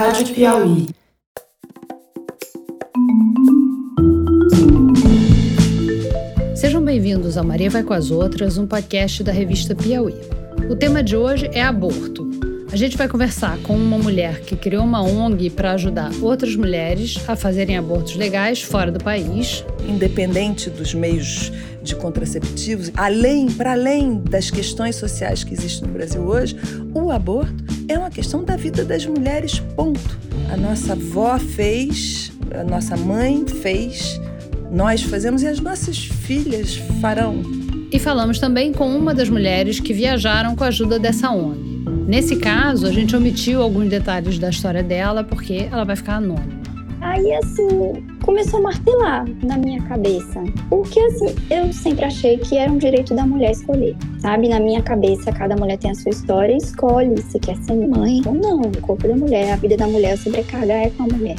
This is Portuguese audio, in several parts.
Rádio Piauí. Sejam bem-vindos ao Maria Vai com as Outras, um podcast da revista Piauí. O tema de hoje é aborto. A gente vai conversar com uma mulher que criou uma ONG para ajudar outras mulheres a fazerem abortos legais fora do país. Independente dos meios de contraceptivos, além, para além das questões sociais que existem no Brasil hoje, o aborto é uma questão da vida das mulheres, ponto. A nossa avó fez, a nossa mãe fez, nós fazemos e as nossas filhas farão. E falamos também com uma das mulheres que viajaram com a ajuda dessa ONG. Nesse caso, a gente omitiu alguns detalhes da história dela porque ela vai ficar anônima. Aí, assim, começou a martelar na minha cabeça. Porque, assim, eu sempre achei que era um direito da mulher escolher, sabe? Na minha cabeça, cada mulher tem a sua história e escolhe se quer ser mãe ou não. O corpo da mulher, a vida da mulher, a sobrecarga é com a mulher.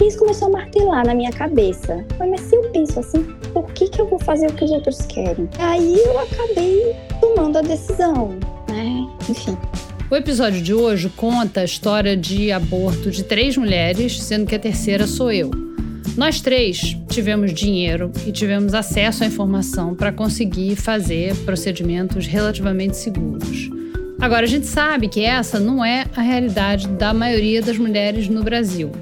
E isso começou a martelar na minha cabeça. Mas se eu penso assim, por que, que eu vou fazer o que os outros querem? Aí eu acabei tomando a decisão, né? Enfim. O episódio de hoje conta a história de aborto de três mulheres, sendo que a terceira sou eu. Nós três tivemos dinheiro e tivemos acesso à informação para conseguir fazer procedimentos relativamente seguros. Agora, a gente sabe que essa não é a realidade da maioria das mulheres no Brasil.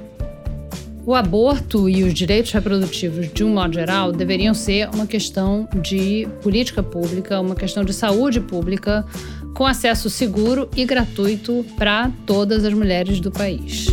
O aborto e os direitos reprodutivos, de um modo geral, deveriam ser uma questão de política pública, uma questão de saúde pública, com acesso seguro e gratuito para todas as mulheres do país.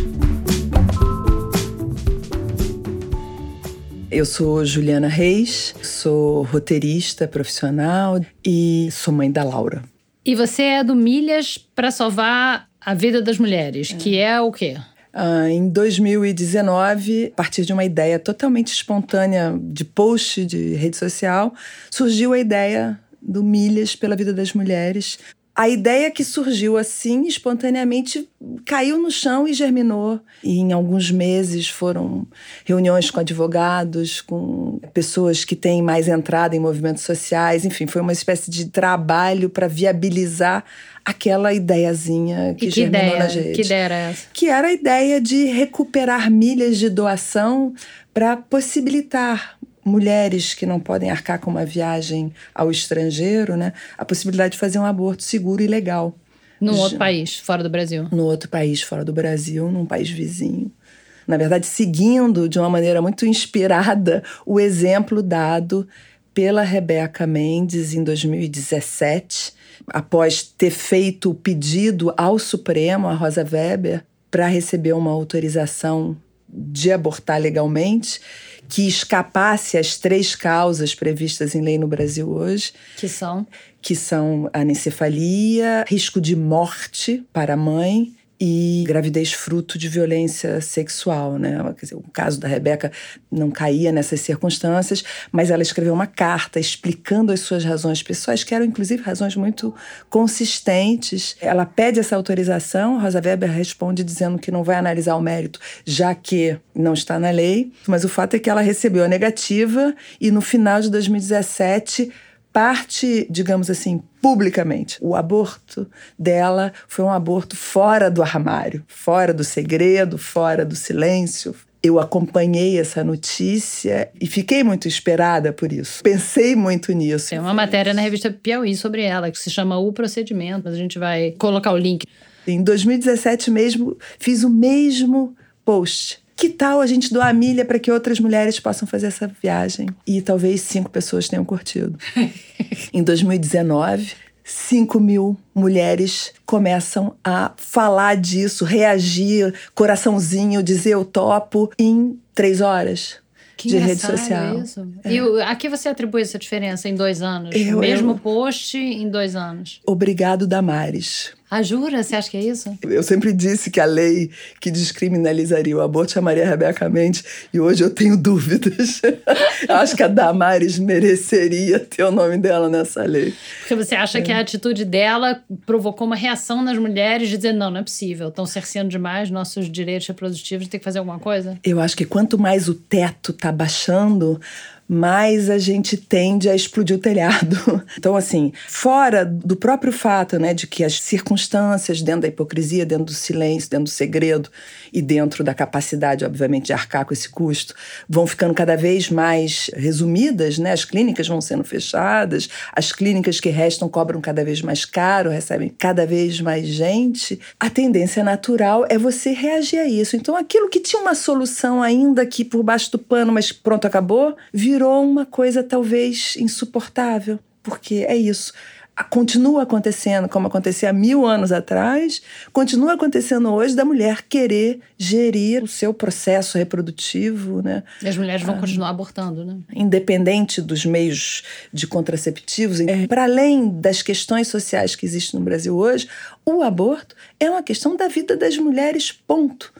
Eu sou Juliana Reis, sou roteirista profissional e sou mãe da Laura. E você é do Milhas para Salvar a Vida das Mulheres, que é o quê? Uh, em 2019, a partir de uma ideia totalmente espontânea de post de rede social, surgiu a ideia do Milhas pela Vida das Mulheres, a ideia que surgiu assim, espontaneamente, caiu no chão e germinou. E em alguns meses foram reuniões com advogados, com pessoas que têm mais entrada em movimentos sociais. Enfim, foi uma espécie de trabalho para viabilizar aquela ideiazinha que, e que germinou ideia? na gente. Que ideia era essa? Que era a ideia de recuperar milhas de doação para possibilitar mulheres que não podem arcar com uma viagem ao estrangeiro, né, a possibilidade de fazer um aborto seguro e legal. Num outro país, fora do Brasil. No outro país, fora do Brasil, num país vizinho. Na verdade, seguindo de uma maneira muito inspirada o exemplo dado pela Rebeca Mendes em 2017, após ter feito o pedido ao Supremo, a Rosa Weber, para receber uma autorização de abortar legalmente que escapasse às três causas previstas em lei no Brasil hoje. Que são? Que são anencefalia, risco de morte para a mãe e gravidez fruto de violência sexual, né? Quer dizer, o caso da Rebeca não caía nessas circunstâncias, mas ela escreveu uma carta explicando as suas razões pessoais, que eram inclusive razões muito consistentes. Ela pede essa autorização, Rosa Weber responde dizendo que não vai analisar o mérito, já que não está na lei, mas o fato é que ela recebeu a negativa e no final de 2017 parte, digamos assim, publicamente. O aborto dela foi um aborto fora do armário, fora do segredo, fora do silêncio. Eu acompanhei essa notícia e fiquei muito esperada por isso. Pensei muito nisso. Tem uma matéria na revista Piauí sobre ela, que se chama O Procedimento, mas a gente vai colocar o link. Em 2017 mesmo, fiz o mesmo post que tal a gente doar a milha para que outras mulheres possam fazer essa viagem? E talvez cinco pessoas tenham curtido. em 2019, 5 mil mulheres começam a falar disso, reagir, coraçãozinho, dizer eu topo em três horas. Que de rede social. Isso. É. E a que você atribui essa diferença em dois anos? Eu, Mesmo eu... post em dois anos. Obrigado, Damares. Ah, jura? Você acha que é isso? Eu sempre disse que a lei que descriminalizaria o aborto chamaria Rebeca Mendes e hoje eu tenho dúvidas. eu acho que a Damares mereceria ter o nome dela nessa lei. Porque você acha é. que a atitude dela provocou uma reação nas mulheres de dizer: não, não é possível, estão cerceando demais nossos direitos reprodutivos, tem que fazer alguma coisa? Eu acho que quanto mais o teto está baixando, mais a gente tende a explodir o telhado. Então, assim, fora do próprio fato, né, de que as circunstâncias, dentro da hipocrisia, dentro do silêncio, dentro do segredo e dentro da capacidade, obviamente, de arcar com esse custo, vão ficando cada vez mais resumidas, né? As clínicas vão sendo fechadas, as clínicas que restam cobram cada vez mais caro, recebem cada vez mais gente. A tendência natural é você reagir a isso. Então, aquilo que tinha uma solução ainda aqui por baixo do pano, mas pronto, acabou, virou uma coisa talvez insuportável. Porque é isso continua acontecendo como acontecia há mil anos atrás, continua acontecendo hoje da mulher querer gerir o seu processo reprodutivo, né? E as mulheres vão ah, continuar abortando, né? Independente dos meios de contraceptivos, é. para além das questões sociais que existem no Brasil hoje, o aborto é uma questão da vida das mulheres, ponto.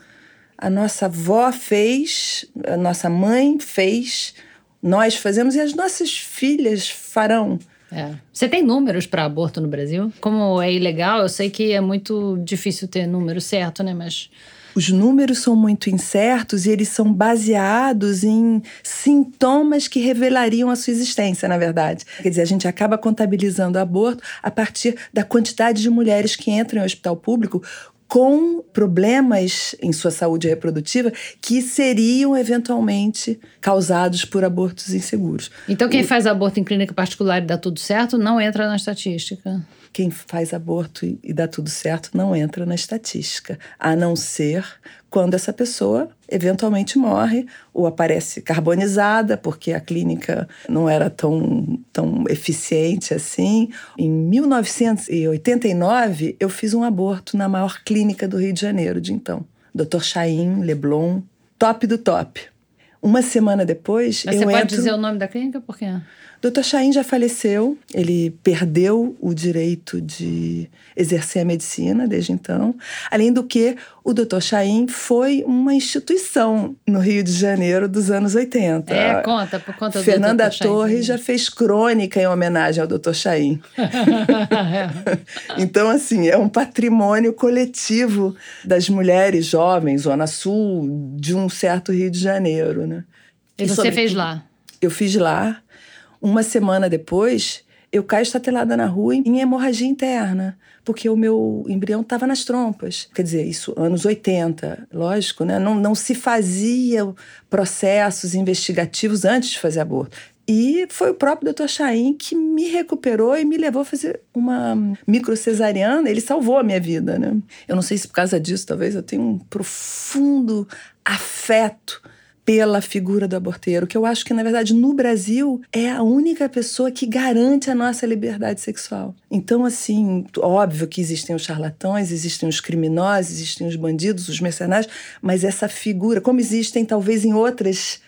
A nossa avó fez, a nossa mãe fez, nós fazemos e as nossas filhas farão. É. Você tem números para aborto no Brasil? Como é ilegal, eu sei que é muito difícil ter número certo, né? Mas os números são muito incertos e eles são baseados em sintomas que revelariam a sua existência, na verdade. Quer dizer, a gente acaba contabilizando o aborto a partir da quantidade de mulheres que entram em hospital público com problemas em sua saúde reprodutiva que seriam eventualmente causados por abortos inseguros. Então, quem o... faz aborto em clínica particular e dá tudo certo não entra na estatística quem faz aborto e dá tudo certo não entra na estatística, a não ser quando essa pessoa eventualmente morre ou aparece carbonizada, porque a clínica não era tão, tão eficiente assim. Em 1989, eu fiz um aborto na maior clínica do Rio de Janeiro de então. Dr. Chaim Leblon, top do top. Uma semana depois, Mas eu você entro... pode dizer o nome da clínica? Por quê? Dr. Chaim já faleceu, ele perdeu o direito de exercer a medicina desde então. Além do que, o Dr. Chaim foi uma instituição no Rio de Janeiro dos anos 80. É, conta, por conta Fernanda do Dr. Torres já fez crônica em homenagem ao Dr. Chaim. então, assim, é um patrimônio coletivo das mulheres jovens, Zona Sul, de um certo Rio de Janeiro, né? E, e você sobre... fez lá? Eu fiz lá. Uma semana depois, eu caio estatelada na rua em hemorragia interna, porque o meu embrião estava nas trompas. Quer dizer, isso anos 80, lógico, né? Não, não se fazia processos investigativos antes de fazer aborto. E foi o próprio Dr. Chaim que me recuperou e me levou a fazer uma microcesariana. Ele salvou a minha vida, né? Eu não sei se por causa disso, talvez eu tenha um profundo afeto pela figura do aborteiro, que eu acho que, na verdade, no Brasil é a única pessoa que garante a nossa liberdade sexual. Então, assim, óbvio que existem os charlatões, existem os criminosos, existem os bandidos, os mercenários, mas essa figura, como existem talvez em outras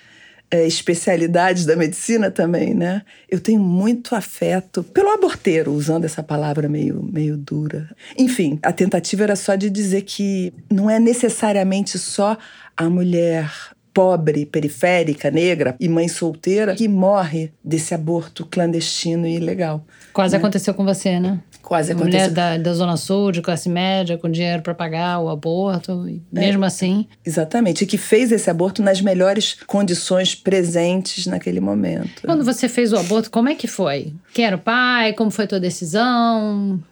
é, especialidades da medicina também, né? Eu tenho muito afeto pelo aborteiro, usando essa palavra meio, meio dura. Enfim, a tentativa era só de dizer que não é necessariamente só a mulher pobre, periférica, negra e mãe solteira que morre desse aborto clandestino e ilegal. Quase né? aconteceu com você, né? Quase aconteceu. Mulher da, da Zona Sul, de classe média, com dinheiro para pagar o aborto, e é, mesmo assim. Exatamente, e que fez esse aborto nas melhores condições presentes naquele momento. Quando você fez o aborto, como é que foi? Quem era o pai? Como foi a tua decisão?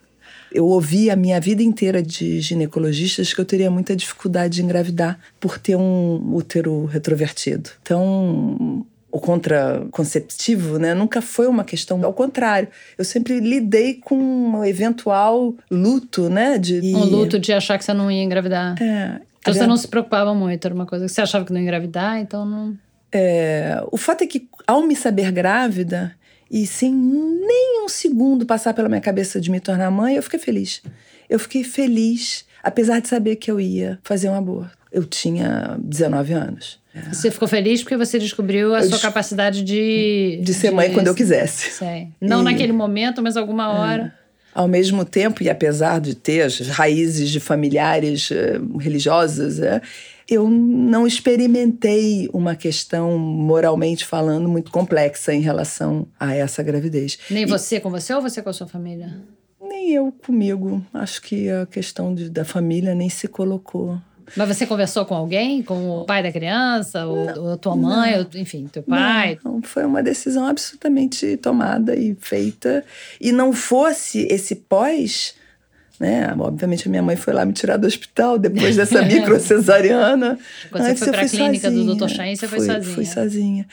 Eu ouvi a minha vida inteira de ginecologistas que eu teria muita dificuldade de engravidar por ter um útero retrovertido. Então, o contraconceptivo, né, nunca foi uma questão. Ao contrário, eu sempre lidei com um eventual luto, né? De... Um luto de achar que você não ia engravidar. É. Então você não se preocupava muito, era uma coisa que você achava que não ia engravidar, então não. É, o fato é que, ao me saber grávida, e sem nem um segundo passar pela minha cabeça de me tornar mãe, eu fiquei feliz. Eu fiquei feliz, apesar de saber que eu ia fazer um aborto. Eu tinha 19 anos. Você ficou feliz porque você descobriu a eu sua capacidade de. De ser de... mãe quando eu quisesse. Sei. Não e... naquele momento, mas alguma é. hora. É. Ao mesmo tempo, e apesar de ter as raízes de familiares uh, religiosas, uh, eu não experimentei uma questão, moralmente falando, muito complexa em relação a essa gravidez. Nem você com você ou você com a sua família? Nem eu comigo. Acho que a questão de, da família nem se colocou. Mas você conversou com alguém? Com o pai da criança? Ou, ou a tua mãe? Ou, enfim, teu pai? Não, foi uma decisão absolutamente tomada e feita. E não fosse esse pós né? Obviamente, a minha mãe foi lá me tirar do hospital depois dessa microcesariana. Quando você foi para a clínica sozinha. do Dr. Chain, você fui, foi sozinha? Fui sozinha.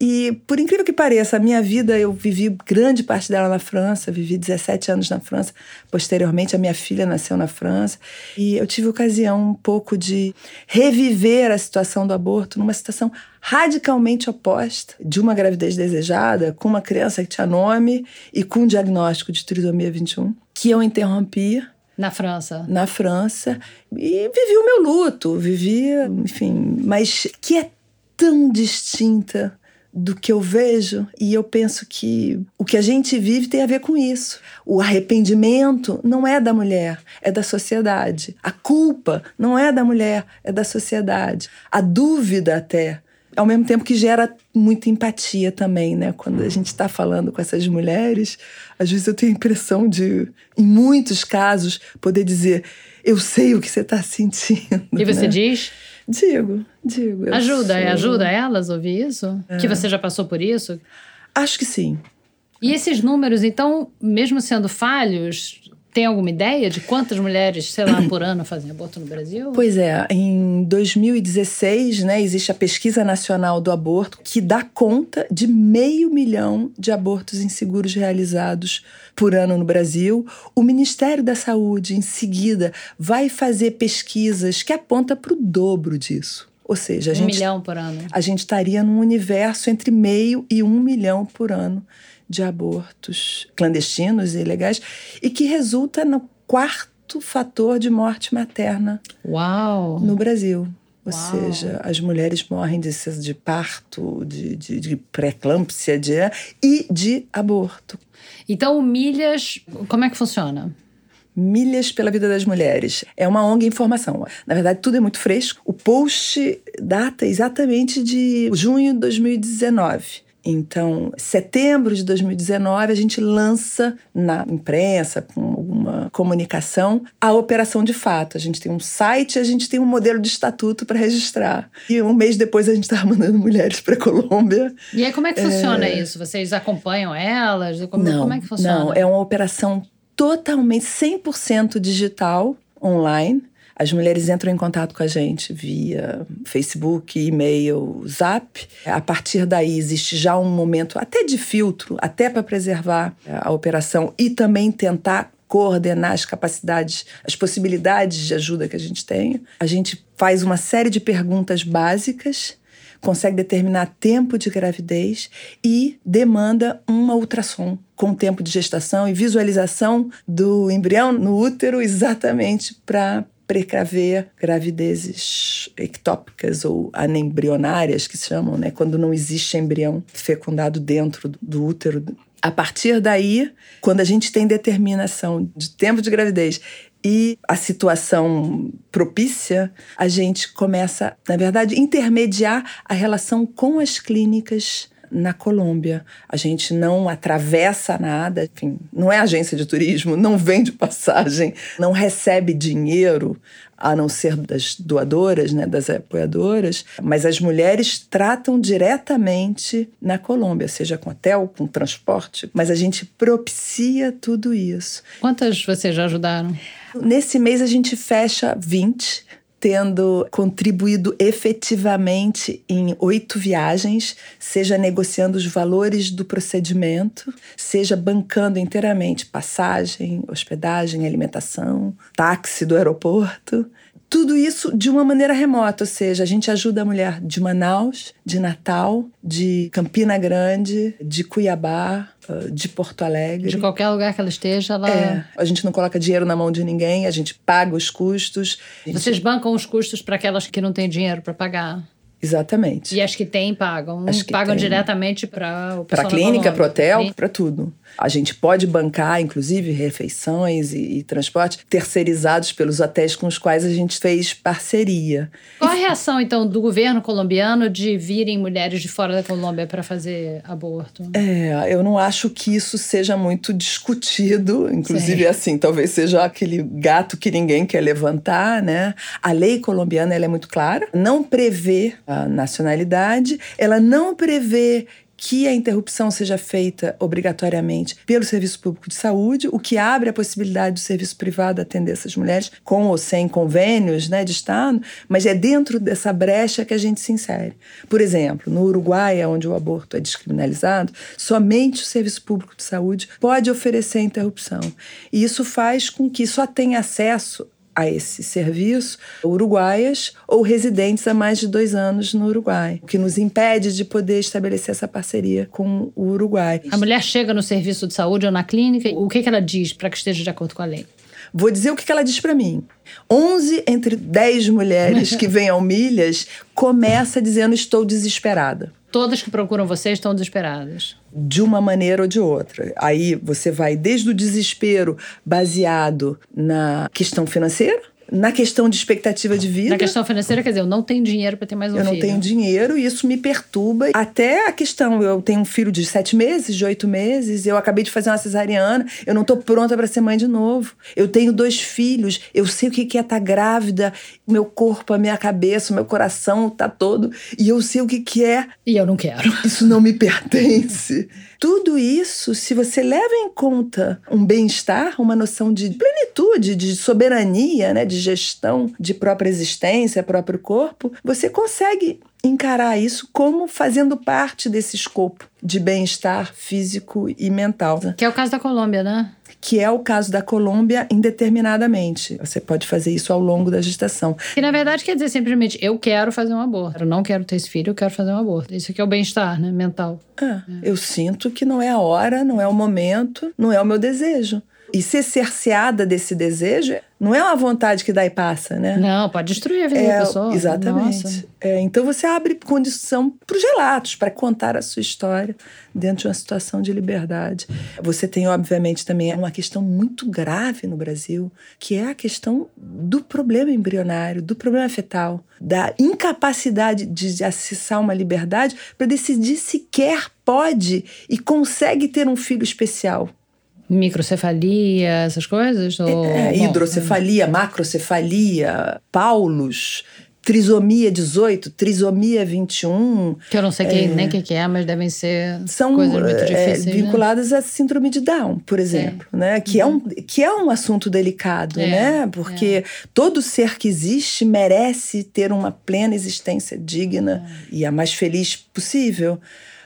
E, por incrível que pareça, a minha vida, eu vivi grande parte dela na França, vivi 17 anos na França. Posteriormente, a minha filha nasceu na França. E eu tive ocasião um pouco de reviver a situação do aborto numa situação radicalmente oposta de uma gravidez desejada, com uma criança que tinha nome e com um diagnóstico de trisomia 21, que eu interrompi na França. Na França. E vivi o meu luto, vivi, enfim, mas que é tão distinta do que eu vejo e eu penso que o que a gente vive tem a ver com isso. O arrependimento não é da mulher, é da sociedade. A culpa não é da mulher, é da sociedade. A dúvida até ao mesmo tempo que gera muita empatia também, né? Quando a gente está falando com essas mulheres, às vezes eu tenho a impressão de, em muitos casos, poder dizer: eu sei o que você está sentindo. E você né? diz? Digo, digo. Ajuda, ajuda elas a ouvir isso? É. Que você já passou por isso? Acho que sim. E esses números, então, mesmo sendo falhos, tem alguma ideia de quantas mulheres, sei lá, por ano fazem aborto no Brasil? Pois é, em 2016, né, existe a Pesquisa Nacional do Aborto, que dá conta de meio milhão de abortos inseguros realizados por ano no Brasil. O Ministério da Saúde, em seguida, vai fazer pesquisas que apontam para o dobro disso. Ou seja, a um gente. Um milhão por ano. A gente estaria num universo entre meio e um milhão por ano de abortos clandestinos e ilegais e que resulta no quarto fator de morte materna Uau. no Brasil. Ou Uau. seja, as mulheres morrem de, de parto, de, de, de pré-eclâmpsia de, e de aborto. Então, milhas, como é que funciona? Milhas pela Vida das Mulheres. É uma ONG informação. Na verdade, tudo é muito fresco. O post data exatamente de junho de 2019. Então, setembro de 2019, a gente lança na imprensa, com alguma comunicação, a operação de fato. A gente tem um site, a gente tem um modelo de estatuto para registrar. E um mês depois a gente estava mandando mulheres para a Colômbia. E aí, como é que funciona é... isso? Vocês acompanham elas? Como, não, como é que funciona? Não, é uma operação totalmente 100% digital, online. As mulheres entram em contato com a gente via Facebook, e-mail, Zap. A partir daí existe já um momento até de filtro, até para preservar a operação e também tentar coordenar as capacidades, as possibilidades de ajuda que a gente tem. A gente faz uma série de perguntas básicas consegue determinar tempo de gravidez e demanda uma ultrassom com tempo de gestação e visualização do embrião no útero exatamente para precaver gravidezes ectópicas ou anembrionárias, que se chamam, né? quando não existe embrião fecundado dentro do útero. A partir daí, quando a gente tem determinação de tempo de gravidez e a situação propícia, a gente começa, na verdade, intermediar a relação com as clínicas na Colômbia. A gente não atravessa nada, enfim, não é agência de turismo, não vende passagem, não recebe dinheiro, a não ser das doadoras, né, das apoiadoras, mas as mulheres tratam diretamente na Colômbia, seja com hotel, com transporte, mas a gente propicia tudo isso. Quantas vocês já ajudaram? Nesse mês a gente fecha 20 tendo contribuído efetivamente em oito viagens, seja negociando os valores do procedimento, seja bancando inteiramente passagem, hospedagem, alimentação, táxi do aeroporto. Tudo isso de uma maneira remota, ou seja, a gente ajuda a mulher de Manaus, de Natal, de Campina Grande, de Cuiabá, ah, de Porto Alegre. De qualquer lugar que ela esteja, ela. É, a gente não coloca dinheiro na mão de ninguém, a gente paga os custos. Gente... Vocês bancam os custos para aquelas que não têm dinheiro para pagar? Exatamente. E as que têm pagam. As que pagam têm. diretamente para o Para a clínica, para o hotel, para tudo. A gente pode bancar, inclusive, refeições e, e transporte terceirizados pelos hotéis com os quais a gente fez parceria. Qual a reação, então, do governo colombiano de virem mulheres de fora da Colômbia para fazer aborto? É, eu não acho que isso seja muito discutido. Inclusive, Sei. assim, talvez seja aquele gato que ninguém quer levantar, né? A lei colombiana é muito clara, não prevê a nacionalidade, ela não prevê que a interrupção seja feita obrigatoriamente pelo Serviço Público de Saúde, o que abre a possibilidade do serviço privado atender essas mulheres com ou sem convênios né, de Estado, mas é dentro dessa brecha que a gente se insere. Por exemplo, no Uruguai, onde o aborto é descriminalizado, somente o Serviço Público de Saúde pode oferecer interrupção. E isso faz com que só tenha acesso a esse serviço uruguaias ou residentes há mais de dois anos no Uruguai, o que nos impede de poder estabelecer essa parceria com o Uruguai. A mulher chega no serviço de saúde ou na clínica, o que, que ela diz para que esteja de acordo com a lei? Vou dizer o que ela diz para mim. 11 entre 10 mulheres que vêm ao Milhas começa dizendo estou desesperada. Todas que procuram você estão desesperadas. De uma maneira ou de outra. Aí você vai desde o desespero baseado na questão financeira, na questão de expectativa de vida. Na questão financeira, quer dizer, eu não tenho dinheiro para ter mais um eu filho. Eu não tenho dinheiro e isso me perturba. Até a questão, eu tenho um filho de sete meses, de oito meses, eu acabei de fazer uma cesariana, eu não estou pronta para ser mãe de novo. Eu tenho dois filhos, eu sei o que é estar tá grávida, meu corpo, a minha cabeça, o meu coração tá todo, e eu sei o que é. E eu não quero. Isso não me pertence. Tudo isso, se você leva em conta um bem-estar, uma noção de plenitude, de soberania, né, de gestão de própria existência, próprio corpo, você consegue encarar isso como fazendo parte desse escopo de bem-estar físico e mental. Que é o caso da Colômbia, né? Que é o caso da Colômbia indeterminadamente. Você pode fazer isso ao longo da gestação. Que na verdade quer dizer simplesmente eu quero fazer um aborto. Eu não quero ter esse filho, eu quero fazer um aborto. Isso aqui é o bem-estar, né, mental. É, é. Eu sinto que não é a hora, não é o momento, não é o meu desejo. E ser cerceada desse desejo não é uma vontade que dá e passa, né? Não, pode destruir a vida é, da pessoa. Exatamente. É, então você abre condição para os relatos, para contar a sua história dentro de uma situação de liberdade. Você tem, obviamente, também uma questão muito grave no Brasil, que é a questão do problema embrionário, do problema fetal, da incapacidade de acessar uma liberdade para decidir se quer, pode e consegue ter um filho especial. Microcefalia, essas coisas? Ou... É, hidrocefalia, macrocefalia, Paulus, trisomia 18, trisomia 21. Que eu não sei que, é, nem o que, que, é, mas devem ser são, coisas muito é, difíceis. É, vinculadas né? à síndrome de Down, por exemplo, né? Que, uhum. é um, que é um assunto delicado, é, né? Porque é. todo ser que existe merece ter uma plena existência digna é. e a mais feliz possível.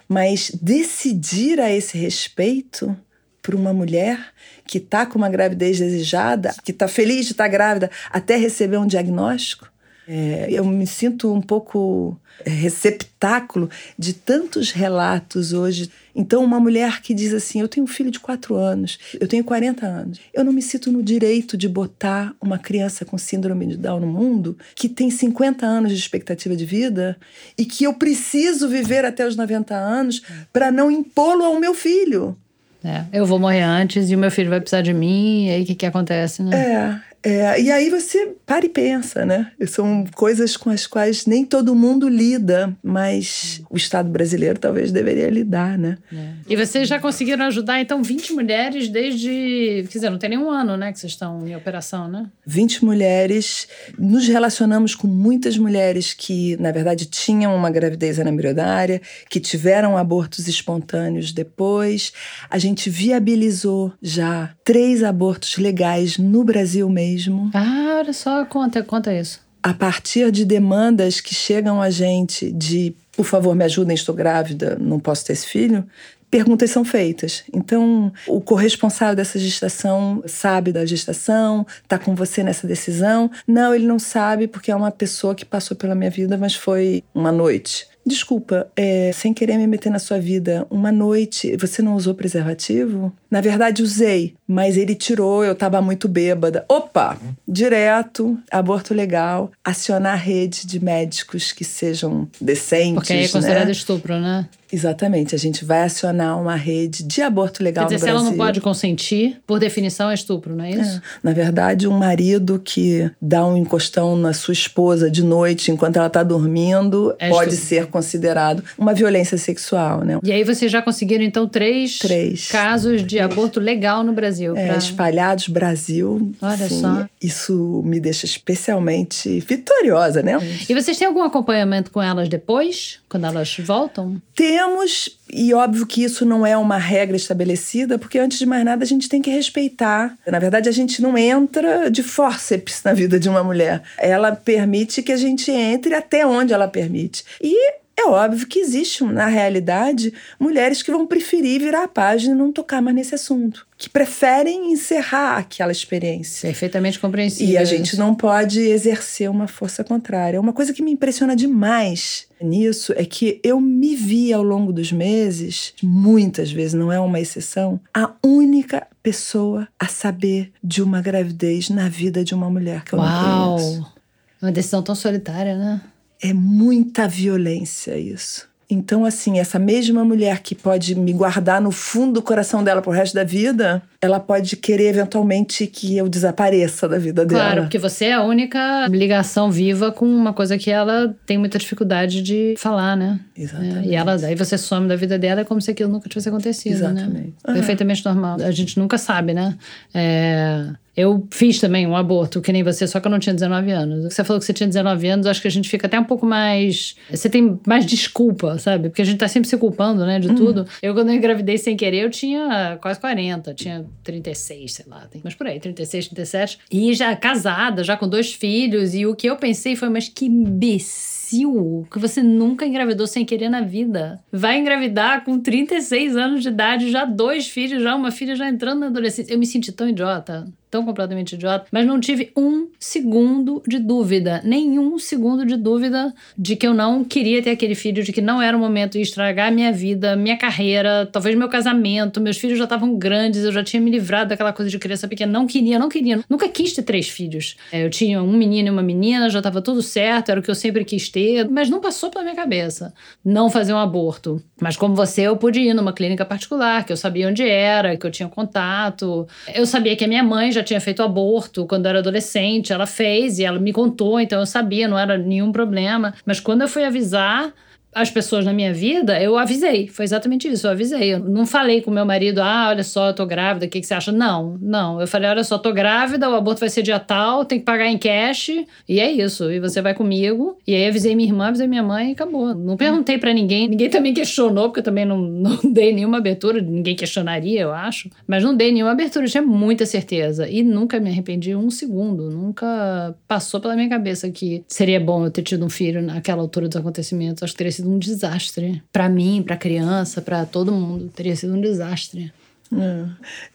Mas decidir a esse respeito para uma mulher que está com uma gravidez desejada, que está feliz de estar tá grávida, até receber um diagnóstico. É, eu me sinto um pouco é, receptáculo de tantos relatos hoje. Então, uma mulher que diz assim: Eu tenho um filho de quatro anos, eu tenho 40 anos, eu não me sinto no direito de botar uma criança com síndrome de Down no mundo, que tem 50 anos de expectativa de vida e que eu preciso viver até os 90 anos para não impô-lo ao meu filho. É, eu vou morrer antes e o meu filho vai precisar de mim, e aí o que, que acontece, né? É, e aí você para e pensa, né? São coisas com as quais nem todo mundo lida, mas o Estado brasileiro talvez deveria lidar, né? É. E vocês já conseguiram ajudar, então, 20 mulheres desde. Quer dizer, não tem nenhum ano, né, que vocês estão em operação, né? 20 mulheres. Nos relacionamos com muitas mulheres que, na verdade, tinham uma gravidez anaembrionária, que tiveram abortos espontâneos depois. A gente viabilizou já três abortos legais no Brasil mesmo mesmo. Ah, olha só, conta, conta isso. A partir de demandas que chegam a gente de, por favor, me ajudem, estou grávida, não posso ter esse filho, perguntas são feitas. Então, o corresponsável dessa gestação sabe da gestação, está com você nessa decisão. Não, ele não sabe porque é uma pessoa que passou pela minha vida, mas foi uma noite. Desculpa, é, sem querer me meter na sua vida, uma noite você não usou preservativo? Na verdade, usei, mas ele tirou, eu tava muito bêbada. Opa! Direto, aborto legal, acionar a rede de médicos que sejam decentes. Porque aí é considerado né? estupro, né? Exatamente, a gente vai acionar uma rede de aborto legal Quer dizer, no se ela Brasil. não pode consentir, por definição é estupro, não é isso? É. Na verdade, um marido que dá um encostão na sua esposa de noite enquanto ela está dormindo É pode estupro. ser considerado uma violência sexual, né? E aí vocês já conseguiram, então, três, Três. casos de aborto legal no Brasil. É, pra- espalhados Brasil. Olha sim, só. Isso me deixa especialmente vitoriosa, né? E vocês têm algum acompanhamento com elas depois, quando elas voltam? Temos, e óbvio que isso não é uma regra estabelecida, porque antes de mais nada a gente tem que respeitar. Na verdade, a gente não entra de fórceps na vida de uma mulher. Ela permite que a gente entre até onde ela permite. E é óbvio que existe, na realidade, mulheres que vão preferir virar a página e não tocar mais nesse assunto. Que preferem encerrar aquela experiência. Perfeitamente compreensível. E a gente não pode exercer uma força contrária. Uma coisa que me impressiona demais nisso é que eu me vi ao longo dos meses, muitas vezes, não é uma exceção, a única pessoa a saber de uma gravidez na vida de uma mulher que eu não conheço. Uau! Uma decisão tão solitária, né? É muita violência isso. Então, assim, essa mesma mulher que pode me guardar no fundo do coração dela pro resto da vida, ela pode querer eventualmente que eu desapareça da vida dela. Claro, porque você é a única ligação viva com uma coisa que ela tem muita dificuldade de falar, né? Exatamente. É, e ela, daí você some da vida dela, é como se aquilo nunca tivesse acontecido, né? Exatamente. Ah. Perfeitamente normal. A gente nunca sabe, né? É, Eu fiz também um aborto, que nem você, só que eu não tinha 19 anos. Você falou que você tinha 19 anos, acho que a gente fica até um pouco mais. Você tem mais desculpa, sabe? Porque a gente tá sempre se culpando, né, de Hum. tudo. Eu, quando eu engravidei sem querer, eu tinha quase 40, tinha 36, sei lá, mas por aí, 36, 37. E já casada, já com dois filhos. E o que eu pensei foi, mas que imbecil que você nunca engravidou sem querer na vida. Vai engravidar com 36 anos de idade, já dois filhos, já uma filha já entrando na adolescência. Eu me senti tão idiota, tão completamente idiota, mas não tive um segundo de dúvida, nenhum segundo de dúvida de que eu não queria ter aquele filho, de que não era o momento de estragar a minha vida, minha carreira, talvez meu casamento. Meus filhos já estavam grandes, eu já tinha me livrado daquela coisa de criança pequena. Não queria, não queria. Nunca quis ter três filhos. É, Eu tinha um menino e uma menina, já estava tudo certo, era o que eu sempre quis ter, mas não passou pela minha cabeça não fazer um aborto. Mas como você, eu pude ir numa clínica particular, que eu sabia onde era, que eu tinha contato. Eu sabia que a minha mãe já tinha feito aborto quando eu era adolescente, ela fez e ela me contou, então eu sabia, não era nenhum problema. Mas quando eu fui avisar, as pessoas na minha vida, eu avisei. Foi exatamente isso, eu avisei. Eu não falei com meu marido, ah, olha só, eu tô grávida, o que, que você acha? Não, não. Eu falei, olha só, tô grávida, o aborto vai ser dia tal, tem que pagar em cash, e é isso. E você vai comigo. E aí avisei minha irmã, avisei minha mãe e acabou. Não perguntei pra ninguém, ninguém também questionou, porque eu também não, não dei nenhuma abertura, ninguém questionaria, eu acho. Mas não dei nenhuma abertura, eu tinha muita certeza. E nunca me arrependi um segundo, nunca passou pela minha cabeça que seria bom eu ter tido um filho naquela altura dos acontecimentos. Que teria sido um desastre. Pra mim, pra criança, pra todo mundo. Teria sido um desastre. É.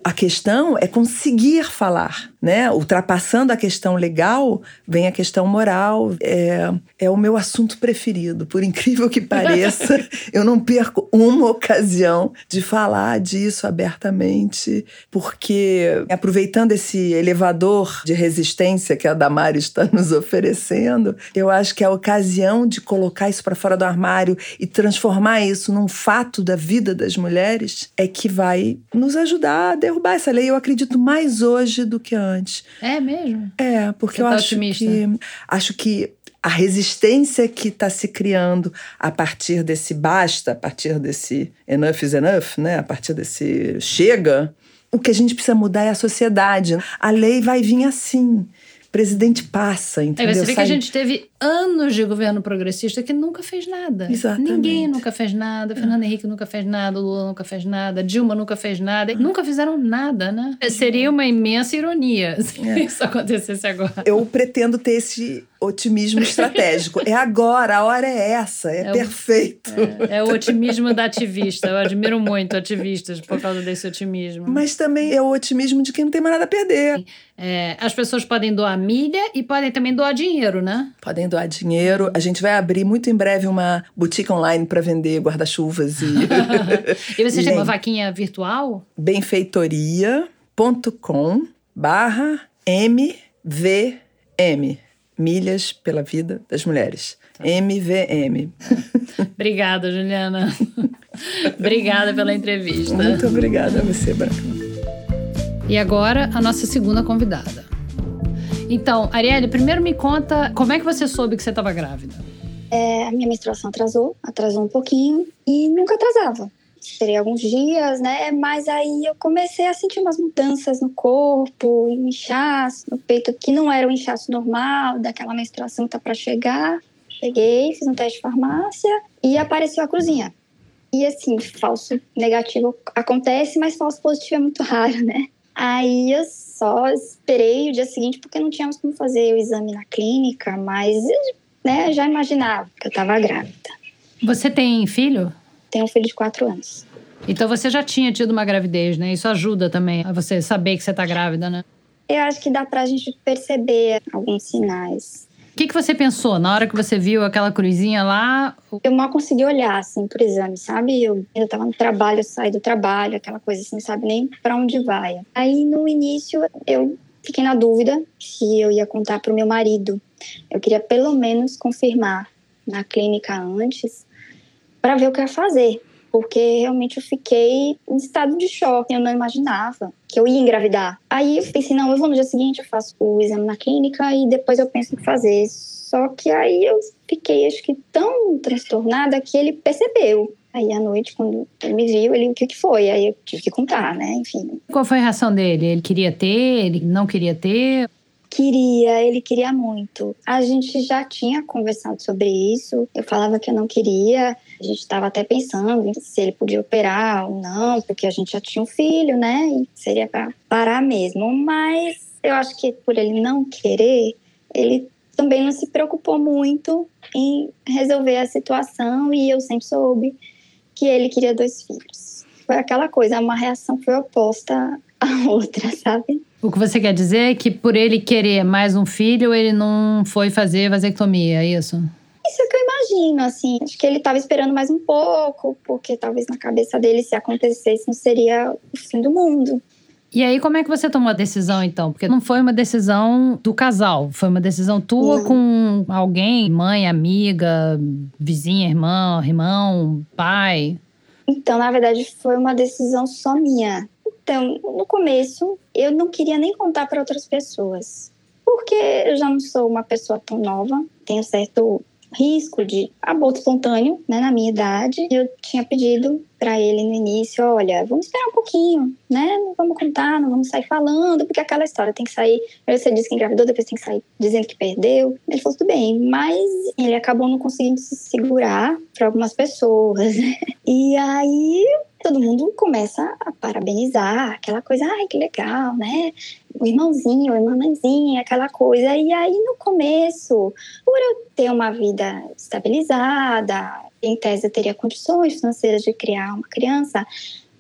A questão é conseguir falar, né? Ultrapassando a questão legal, vem a questão moral. É, é o meu assunto preferido. Por incrível que pareça, eu não perco uma ocasião de falar disso abertamente, porque aproveitando esse elevador de resistência que a Damares está nos oferecendo, eu acho que é a ocasião de colocar isso para fora do armário e transformar isso num fato da vida das mulheres é que vai nos ajudar a derrubar essa lei. Eu acredito mais hoje do que antes. É mesmo? É, porque Você eu tá acho otimista? que acho que a resistência que está se criando a partir desse basta, a partir desse enough is enough, né? A partir desse chega, o que a gente precisa mudar é a sociedade. A lei vai vir assim. O presidente passa, Aí entendeu? você vê que a Sai- gente teve anos de governo progressista que nunca fez nada. Exatamente. Ninguém nunca fez nada. Fernando Henrique nunca fez nada. Lula nunca fez nada. Dilma nunca fez nada. Nunca fizeram nada, né? Seria uma imensa ironia se É. isso acontecesse agora. Eu pretendo ter esse otimismo estratégico. é agora, a hora é essa, é, É o- perfeito. É o otimismo da ativista. Eu admiro muito ativistas por causa desse otimismo. Mas também é o otimismo de quem não tem mais nada a perder. É, as pessoas podem doar milha e podem também doar dinheiro, né? Podem doar dinheiro. A gente vai abrir muito em breve uma boutique online para vender guarda-chuvas e. e você tem uma vaquinha virtual? Benfeitoria.com barra MVM. Milhas pela Vida das Mulheres. Tá. MVM. Obrigada, Juliana. obrigada pela entrevista. Muito obrigada a você, Branca. E agora, a nossa segunda convidada. Então, Arielle, primeiro me conta como é que você soube que você estava grávida? É, a minha menstruação atrasou, atrasou um pouquinho e nunca atrasava. Esperei alguns dias, né? Mas aí eu comecei a sentir umas mudanças no corpo, um inchaço no peito, que não era o inchaço normal, daquela menstruação que tá para chegar. Cheguei, fiz um teste de farmácia e apareceu a cruzinha. E assim, falso negativo acontece, mas falso positivo é muito raro, né? Aí eu só esperei o dia seguinte porque não tínhamos como fazer o exame na clínica, mas né, já imaginava que eu estava grávida. Você tem filho? Tenho um filho de quatro anos. Então você já tinha tido uma gravidez, né? Isso ajuda também a você saber que você está grávida, né? Eu acho que dá pra gente perceber alguns sinais. O que, que você pensou na hora que você viu aquela cruzinha lá? Eu mal consegui olhar, assim, pro exame, sabe? Eu, eu tava no trabalho, saí do trabalho, aquela coisa assim, sabe nem para onde vai. Aí no início eu fiquei na dúvida se eu ia contar pro meu marido. Eu queria pelo menos confirmar na clínica antes para ver o que ia fazer, porque realmente eu fiquei em estado de choque. Eu não imaginava que eu ia engravidar. Aí eu pensei, não, eu vou no dia seguinte, eu faço o exame na clínica e depois eu penso em fazer. Só que aí eu fiquei, acho que, tão transtornada que ele percebeu. Aí à noite, quando ele me viu, ele o que, que foi? Aí eu tive que contar, né? Enfim. Qual foi a reação dele? Ele queria ter? Ele não queria ter? Queria, ele queria muito. A gente já tinha conversado sobre isso. Eu falava que eu não queria. A gente estava até pensando se ele podia operar ou não, porque a gente já tinha um filho, né? E seria para parar mesmo. Mas eu acho que por ele não querer, ele também não se preocupou muito em resolver a situação e eu sempre soube que ele queria dois filhos. Foi aquela coisa, uma reação foi oposta à outra, sabe? O que você quer dizer é que por ele querer mais um filho, ele não foi fazer vasectomia, é isso? Isso é o que eu imagino, assim. Acho que ele estava esperando mais um pouco, porque talvez na cabeça dele, se acontecesse, não seria o fim do mundo. E aí, como é que você tomou a decisão, então? Porque não foi uma decisão do casal, foi uma decisão tua não. com alguém, mãe, amiga, vizinha, irmã, irmão, pai? Então, na verdade, foi uma decisão só minha. Então, no começo, eu não queria nem contar para outras pessoas, porque eu já não sou uma pessoa tão nova, tenho certo risco de aborto espontâneo, né, na minha idade. Eu tinha pedido para ele no início, olha, vamos esperar um pouquinho, né? Não vamos contar, não vamos sair falando, porque aquela história tem que sair. Você disse que engravidou, depois tem que sair dizendo que perdeu. Ele falou tudo bem, mas ele acabou não conseguindo se segurar para algumas pessoas. E aí todo mundo começa a parabenizar, aquela coisa, ai, que legal, né? O irmãozinho, a irmãzinha, aquela coisa. E aí, no começo, por eu ter uma vida estabilizada, em tese eu teria condições financeiras de criar uma criança,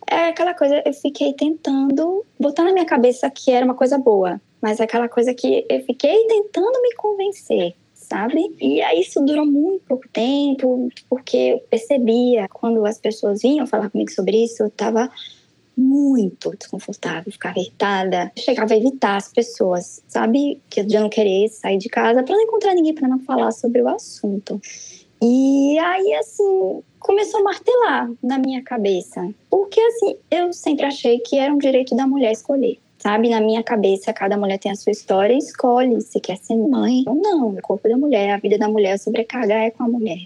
é aquela coisa, eu fiquei tentando botar na minha cabeça que era uma coisa boa, mas é aquela coisa que eu fiquei tentando me convencer sabe? E aí isso durou muito pouco tempo, porque eu percebia quando as pessoas vinham falar comigo sobre isso, eu tava muito desconfortável, ficava irritada, chegava a evitar as pessoas, sabe? Que eu já não querer sair de casa para não encontrar ninguém para não falar sobre o assunto. E aí, assim, começou a martelar na minha cabeça. Porque, assim, eu sempre achei que era um direito da mulher escolher sabe? Na minha cabeça, cada mulher tem a sua história e escolhe se quer ser mãe ou não. O corpo da mulher, a vida da mulher, sobrecarga é com a mulher.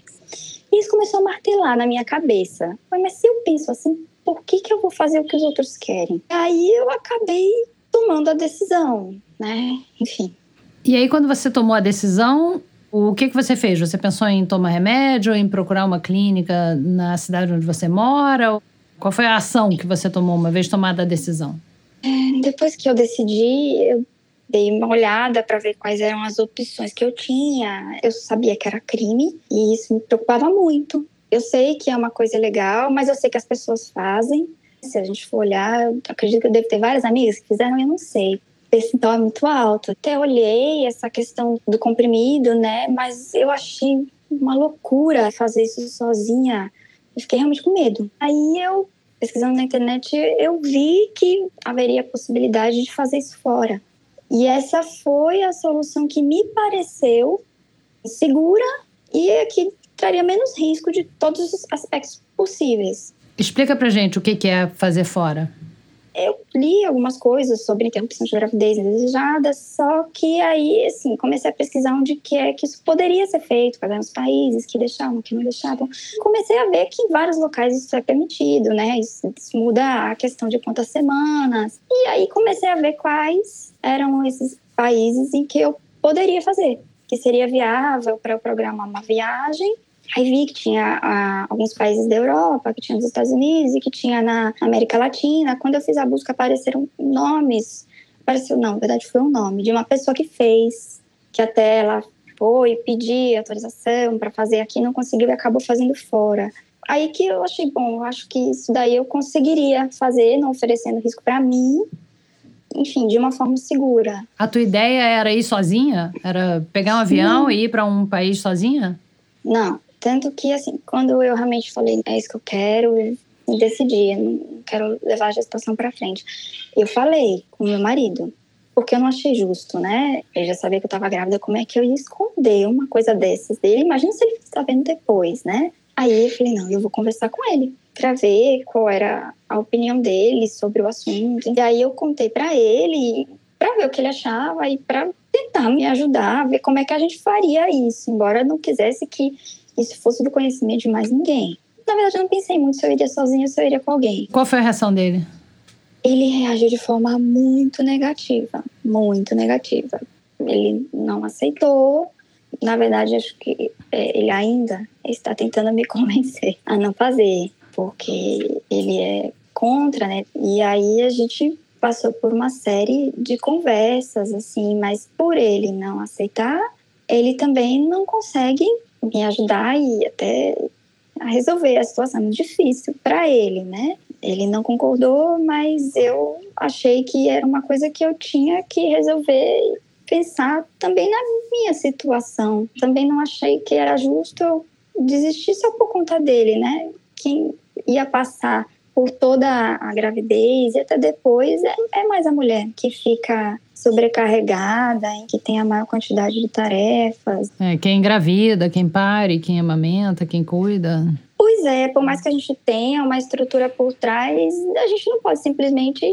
E isso começou a martelar na minha cabeça. Mas se eu penso assim, por que, que eu vou fazer o que os outros querem? Aí eu acabei tomando a decisão, né? Enfim. E aí, quando você tomou a decisão, o que, que você fez? Você pensou em tomar remédio, em procurar uma clínica na cidade onde você mora? Qual foi a ação que você tomou uma vez tomada a decisão? É, depois que eu decidi, eu dei uma olhada para ver quais eram as opções que eu tinha. Eu sabia que era crime e isso me preocupava muito. Eu sei que é uma coisa legal, mas eu sei que as pessoas fazem. Se a gente for olhar, acredito que eu devo ter várias amigas que fizeram eu não sei. Percentual é muito alto. Até olhei essa questão do comprimido, né? Mas eu achei uma loucura fazer isso sozinha. Eu fiquei realmente com medo. Aí eu, pesquisando na internet, eu vi que haveria a possibilidade de fazer isso fora. E essa foi a solução que me pareceu segura e que traria menos risco de todos os aspectos possíveis. Explica pra gente o que é fazer fora li algumas coisas sobre interrupção de gravidez indesejada, só que aí, assim, comecei a pesquisar onde que é que isso poderia ser feito, quais eram os países que deixavam, que não deixavam. Comecei a ver que em vários locais isso é permitido, né? Isso, isso muda a questão de quantas semanas. E aí comecei a ver quais eram esses países em que eu poderia fazer, que seria viável para eu programar uma viagem Aí vi que tinha a, alguns países da Europa, que tinha nos Estados Unidos e que tinha na América Latina. Quando eu fiz a busca, apareceram nomes. Apareceu, não, na verdade foi um nome de uma pessoa que fez, que até ela foi pedir autorização para fazer aqui, não conseguiu e acabou fazendo fora. Aí que eu achei bom, eu acho que isso daí eu conseguiria fazer, não oferecendo risco para mim, enfim, de uma forma segura. A tua ideia era ir sozinha? Era pegar um avião Sim. e ir para um país sozinha? Não, tanto que, assim, quando eu realmente falei, é isso que eu quero, me decidi, não quero levar a gestação para frente. Eu falei com meu marido, porque eu não achei justo, né? Ele já sabia que eu estava grávida, como é que eu ia esconder uma coisa dessas dele? Imagina se ele está vendo depois, né? Aí eu falei, não, eu vou conversar com ele para ver qual era a opinião dele sobre o assunto. E aí eu contei para ele para ver o que ele achava e para tentar me ajudar, ver como é que a gente faria isso, embora eu não quisesse que isso fosse do conhecimento de mais ninguém. Na verdade, eu não pensei muito se eu iria sozinha ou se eu iria com alguém. Qual foi a reação dele? Ele reagiu de forma muito negativa, muito negativa. Ele não aceitou. Na verdade, acho que é, ele ainda está tentando me convencer a não fazer, porque ele é contra, né? E aí a gente passou por uma série de conversas, assim, mas por ele não aceitar, ele também não consegue me ajudar e até a resolver a situação muito difícil para ele, né? Ele não concordou, mas eu achei que era uma coisa que eu tinha que resolver pensar também na minha situação. Também não achei que era justo eu desistir só por conta dele, né? Quem ia passar por toda a gravidez e até depois é, é mais a mulher que fica sobrecarregada, em que tem a maior quantidade de tarefas. É, quem engravida, quem pare, quem amamenta, quem cuida. Pois é, por mais que a gente tenha uma estrutura por trás, a gente não pode simplesmente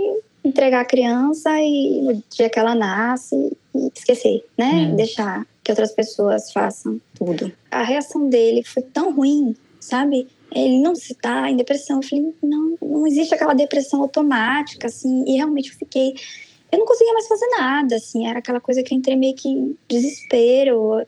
entregar a criança e no dia que ela nasce e esquecer, né? É. Deixar que outras pessoas façam tudo. A reação dele foi tão ruim, sabe? Ele não se tá em depressão. Eu falei, não, não existe aquela depressão automática, assim. E realmente eu fiquei eu não conseguia mais fazer nada, assim, era aquela coisa que eu entrei meio que desespero.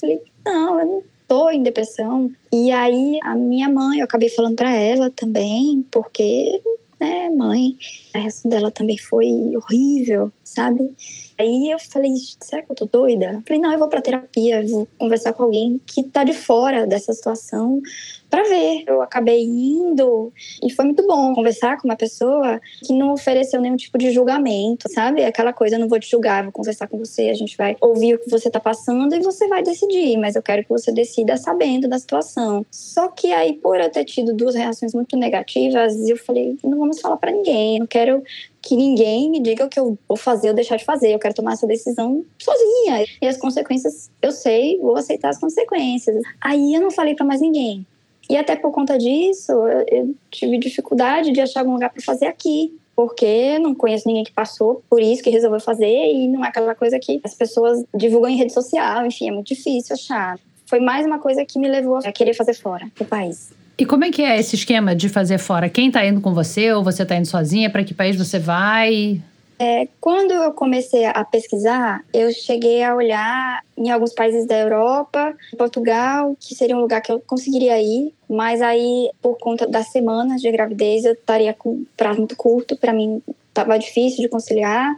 Falei, não, eu não tô em depressão. E aí a minha mãe, eu acabei falando para ela também, porque, né, mãe, a reação dela também foi horrível, sabe? Aí eu falei, será que eu tô doida? Falei, não, eu vou pra terapia, vou conversar com alguém que tá de fora dessa situação para ver. Eu acabei indo e foi muito bom conversar com uma pessoa que não ofereceu nenhum tipo de julgamento, sabe? Aquela coisa, eu não vou te julgar, vou conversar com você, a gente vai ouvir o que você tá passando e você vai decidir, mas eu quero que você decida sabendo da situação. Só que aí, por eu ter tido duas reações muito negativas, eu falei, não vamos falar para ninguém, não quero que ninguém me diga o que eu vou fazer ou deixar de fazer. Eu quero tomar essa decisão sozinha. E as consequências, eu sei, vou aceitar as consequências. Aí eu não falei para mais ninguém. E até por conta disso, eu tive dificuldade de achar algum lugar para fazer aqui. Porque não conheço ninguém que passou por isso, que resolveu fazer, e não é aquela coisa que as pessoas divulgam em rede social, enfim, é muito difícil achar. Foi mais uma coisa que me levou a querer fazer fora do país. E como é que é esse esquema de fazer fora? Quem está indo com você ou você está indo sozinha? Para que país você vai? É, quando eu comecei a pesquisar, eu cheguei a olhar em alguns países da Europa, Portugal, que seria um lugar que eu conseguiria ir, mas aí, por conta das semanas de gravidez, eu estaria com prazo muito curto, para mim estava difícil de conciliar.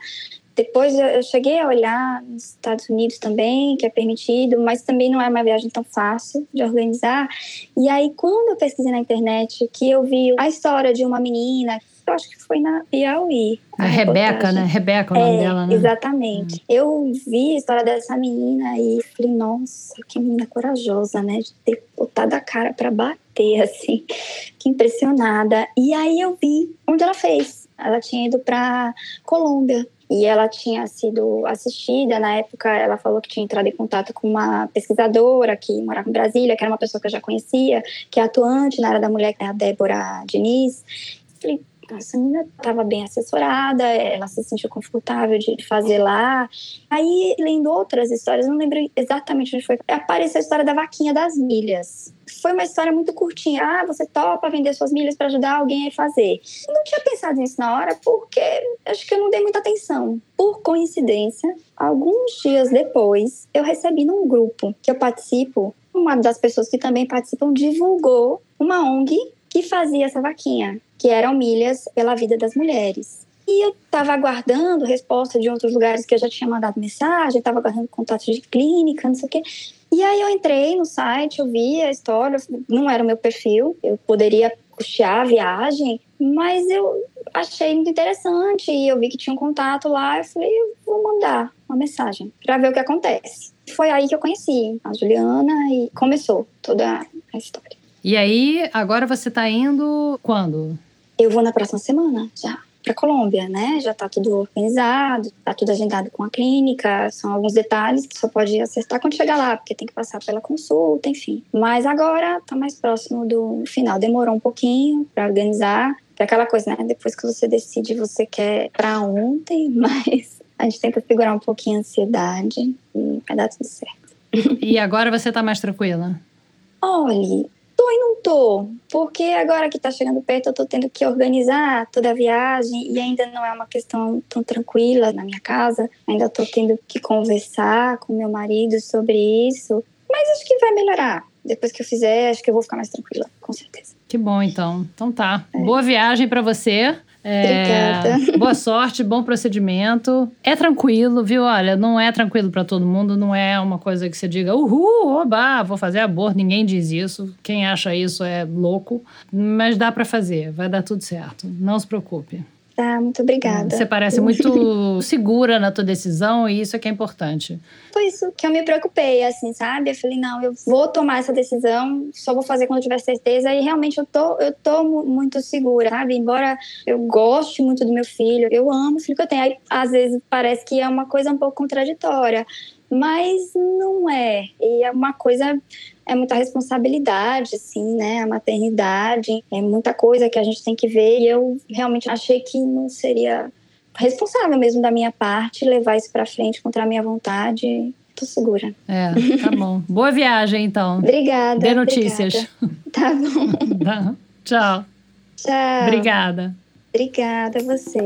Depois eu cheguei a olhar nos Estados Unidos também, que é permitido, mas também não é uma viagem tão fácil de organizar. E aí, quando eu pesquisei na internet, que eu vi a história de uma menina eu acho que foi na Piauí. A, a Rebeca, né? Rebeca é o nome é, dela, né? Exatamente. Hum. Eu vi a história dessa menina e falei, nossa, que menina corajosa, né? De ter botado a cara para bater, assim. Que impressionada. E aí eu vi onde ela fez. Ela tinha ido para Colômbia e ela tinha sido assistida. Na época, ela falou que tinha entrado em contato com uma pesquisadora que morava em Brasília, que era uma pessoa que eu já conhecia, que é atuante na área da mulher, que é a Débora Diniz. Falei, essa menina estava bem assessorada, ela se sentiu confortável de fazer lá. Aí, lendo outras histórias, não lembro exatamente onde foi, apareceu a história da vaquinha das milhas. Foi uma história muito curtinha. Ah, você topa vender suas milhas para ajudar alguém a fazer. Não tinha pensado nisso na hora porque acho que eu não dei muita atenção. Por coincidência, alguns dias depois, eu recebi num grupo que eu participo, uma das pessoas que também participam divulgou uma ONG que fazia essa vaquinha que eram milhas pela vida das mulheres. E eu estava aguardando resposta de outros lugares que eu já tinha mandado mensagem, estava aguardando contatos de clínica, não sei o quê. E aí eu entrei no site, eu vi a história, não era o meu perfil, eu poderia custear a viagem, mas eu achei muito interessante e eu vi que tinha um contato lá, eu falei, eu vou mandar uma mensagem para ver o que acontece. Foi aí que eu conheci a Juliana e começou toda a história. E aí, agora você está indo quando? Eu vou na próxima semana já para Colômbia, né? Já está tudo organizado, está tudo agendado com a clínica, são alguns detalhes que só pode acertar quando chegar lá, porque tem que passar pela consulta, enfim. Mas agora está mais próximo do final, demorou um pouquinho para organizar, é aquela coisa, né? Depois que você decide, você quer para ontem, mas a gente tenta segurar um pouquinho a ansiedade e vai dar tudo certo. E agora você está mais tranquila? Olhe, Tô e não tô, porque agora que tá chegando perto eu tô tendo que organizar toda a viagem e ainda não é uma questão tão tranquila na minha casa. Ainda tô tendo que conversar com meu marido sobre isso, mas acho que vai melhorar. Depois que eu fizer, acho que eu vou ficar mais tranquila, com certeza. Que bom, então. Então tá. É. Boa viagem para você. É, Obrigada. Boa sorte, bom procedimento. É tranquilo, viu? Olha, não é tranquilo para todo mundo, não é uma coisa que você diga, uhul, oba, vou fazer aborto. Ninguém diz isso. Quem acha isso é louco. Mas dá para fazer, vai dar tudo certo. Não se preocupe. Tá, muito obrigada. Você parece muito segura na tua decisão e isso é que é importante. Foi isso que eu me preocupei, assim, sabe? Eu falei, não, eu vou tomar essa decisão, só vou fazer quando eu tiver certeza. E realmente eu tô, eu tô muito segura, sabe? Embora eu goste muito do meu filho, eu amo o filho que eu tenho. Aí, às vezes parece que é uma coisa um pouco contraditória, mas não é. E é uma coisa é muita responsabilidade, assim, né? A maternidade é muita coisa que a gente tem que ver. E eu realmente achei que não seria responsável mesmo da minha parte levar isso para frente contra a minha vontade. Tô segura. É, tá bom. Boa viagem, então. Obrigada. Dê notícias. Obrigada. Tá bom. Tá. Tchau. Tchau. Obrigada. Obrigada a você.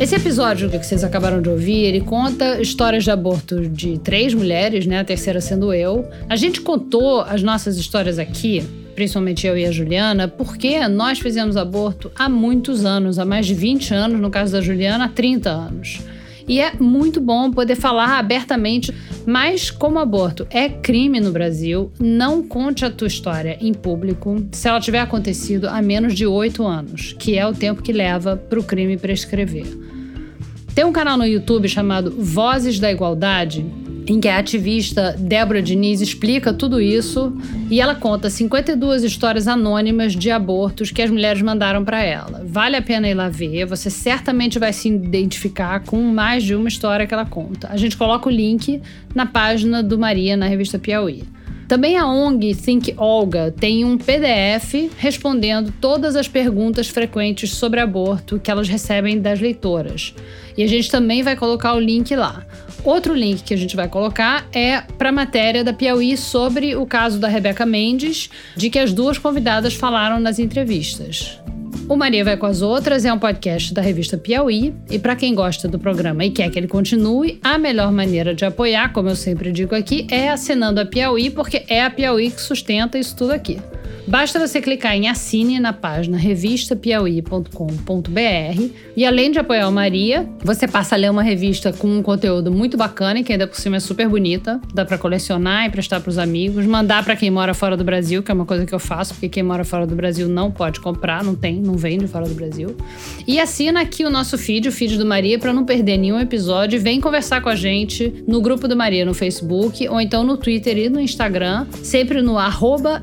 Esse episódio que vocês acabaram de ouvir, ele conta histórias de aborto de três mulheres, né? A terceira sendo eu. A gente contou as nossas histórias aqui, principalmente eu e a Juliana, porque nós fizemos aborto há muitos anos, há mais de 20 anos, no caso da Juliana, há 30 anos. E é muito bom poder falar abertamente, mas como aborto é crime no Brasil, não conte a tua história em público se ela tiver acontecido há menos de 8 anos, que é o tempo que leva para o crime prescrever. Tem um canal no YouTube chamado Vozes da Igualdade, em que a ativista Débora Diniz explica tudo isso e ela conta 52 histórias anônimas de abortos que as mulheres mandaram para ela. Vale a pena ir lá ver, você certamente vai se identificar com mais de uma história que ela conta. A gente coloca o link na página do Maria na revista Piauí. Também a ONG Think Olga tem um PDF respondendo todas as perguntas frequentes sobre aborto que elas recebem das leitoras. E a gente também vai colocar o link lá. Outro link que a gente vai colocar é para a matéria da Piauí sobre o caso da Rebeca Mendes, de que as duas convidadas falaram nas entrevistas. O Maria Vai com as Outras é um podcast da revista Piauí e para quem gosta do programa e quer que ele continue, a melhor maneira de apoiar, como eu sempre digo aqui, é assinando a Piauí, porque é a Piauí que sustenta isso tudo aqui. Basta você clicar em assine na página revistapiauí.com.br e além de apoiar o Maria, você passa a ler uma revista com um conteúdo muito bacana e que ainda por cima é super bonita. Dá para colecionar e prestar para os amigos, mandar para quem mora fora do Brasil, que é uma coisa que eu faço, porque quem mora fora do Brasil não pode comprar, não tem, não vende fora do Brasil. E assina aqui o nosso feed, o feed do Maria, para não perder nenhum episódio. Vem conversar com a gente no grupo do Maria no Facebook ou então no Twitter e no Instagram, sempre no arroba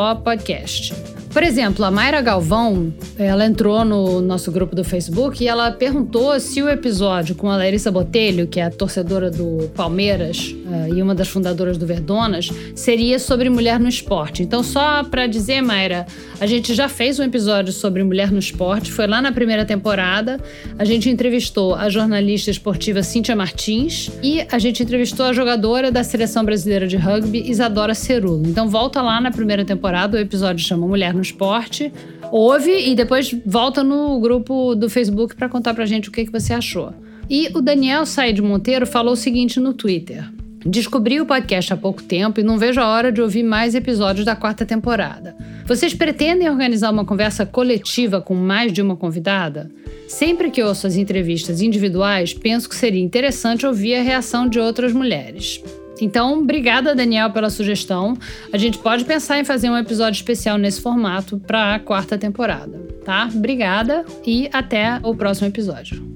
MVCO Podcast. Por exemplo, a Mayra Galvão, ela entrou no nosso grupo do Facebook e ela perguntou se o episódio com a Larissa Botelho, que é a torcedora do Palmeiras uh, e uma das fundadoras do Verdonas, seria sobre mulher no esporte. Então, só para dizer, Mayra, a gente já fez um episódio sobre mulher no esporte, foi lá na primeira temporada. A gente entrevistou a jornalista esportiva Cíntia Martins e a gente entrevistou a jogadora da seleção brasileira de rugby, Isadora Cerulo. Então, volta lá na primeira temporada, o episódio chama Mulher no no esporte, ouve e depois volta no grupo do Facebook para contar pra gente o que, que você achou. E o Daniel Said Monteiro falou o seguinte no Twitter. Descobri o podcast há pouco tempo e não vejo a hora de ouvir mais episódios da quarta temporada. Vocês pretendem organizar uma conversa coletiva com mais de uma convidada? Sempre que ouço as entrevistas individuais, penso que seria interessante ouvir a reação de outras mulheres. Então, obrigada, Daniel, pela sugestão. A gente pode pensar em fazer um episódio especial nesse formato para a quarta temporada, tá? Obrigada e até o próximo episódio.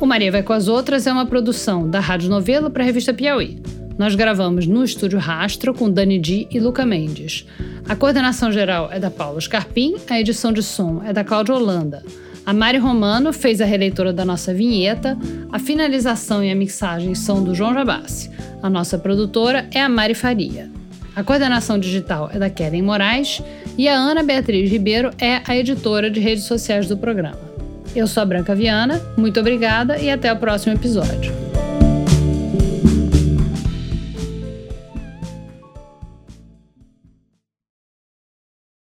O Maria Vai com as Outras é uma produção da Rádio Novelo para a revista Piauí. Nós gravamos no Estúdio Rastro com Dani Di e Luca Mendes. A coordenação geral é da Paula Scarpim, a edição de som é da Cláudia Holanda. A Mari Romano fez a releitura da nossa vinheta, a finalização e a mixagem são do João Jabassi. A nossa produtora é a Mari Faria. A coordenação digital é da Keren Moraes e a Ana Beatriz Ribeiro é a editora de redes sociais do programa. Eu sou a Branca Viana, muito obrigada e até o próximo episódio.